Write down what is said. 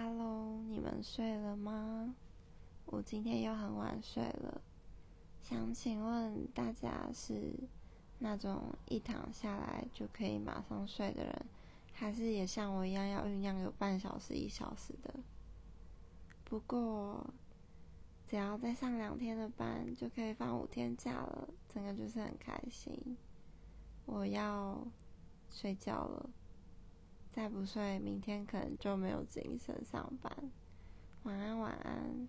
Hello，你们睡了吗？我今天又很晚睡了。想请问大家是那种一躺下来就可以马上睡的人，还是也像我一样要酝酿有半小时、一小时的？不过只要再上两天的班，就可以放五天假了，整个就是很开心。我要睡觉了。再不睡，明天可能就没有精神上班。晚安，晚安。